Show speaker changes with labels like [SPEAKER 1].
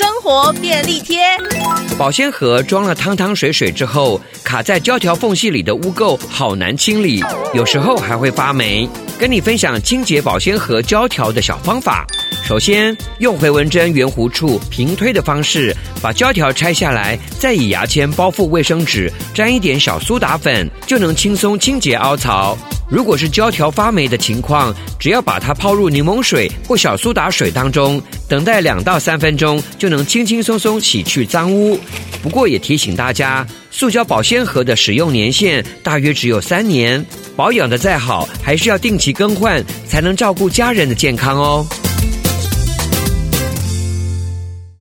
[SPEAKER 1] 生活便利贴。
[SPEAKER 2] 保鲜盒装了汤汤水水之后，卡在胶条缝隙里的污垢好难清理，有时候还会发霉。跟你分享清洁保鲜盒胶条的小方法。首先，用回纹针圆弧处平推的方式，把胶条拆下来，再以牙签包覆卫生纸，沾一点小苏打粉，就能轻松清洁凹槽。如果是胶条发霉的情况，只要把它泡入柠檬水或小苏打水当中，等待两到三分钟，就能轻轻松松洗去脏污。不过也提醒大家，塑胶保鲜盒的使用年限大约只有三年，保养得再好，还是要定期更换，才能照顾家人的健康哦。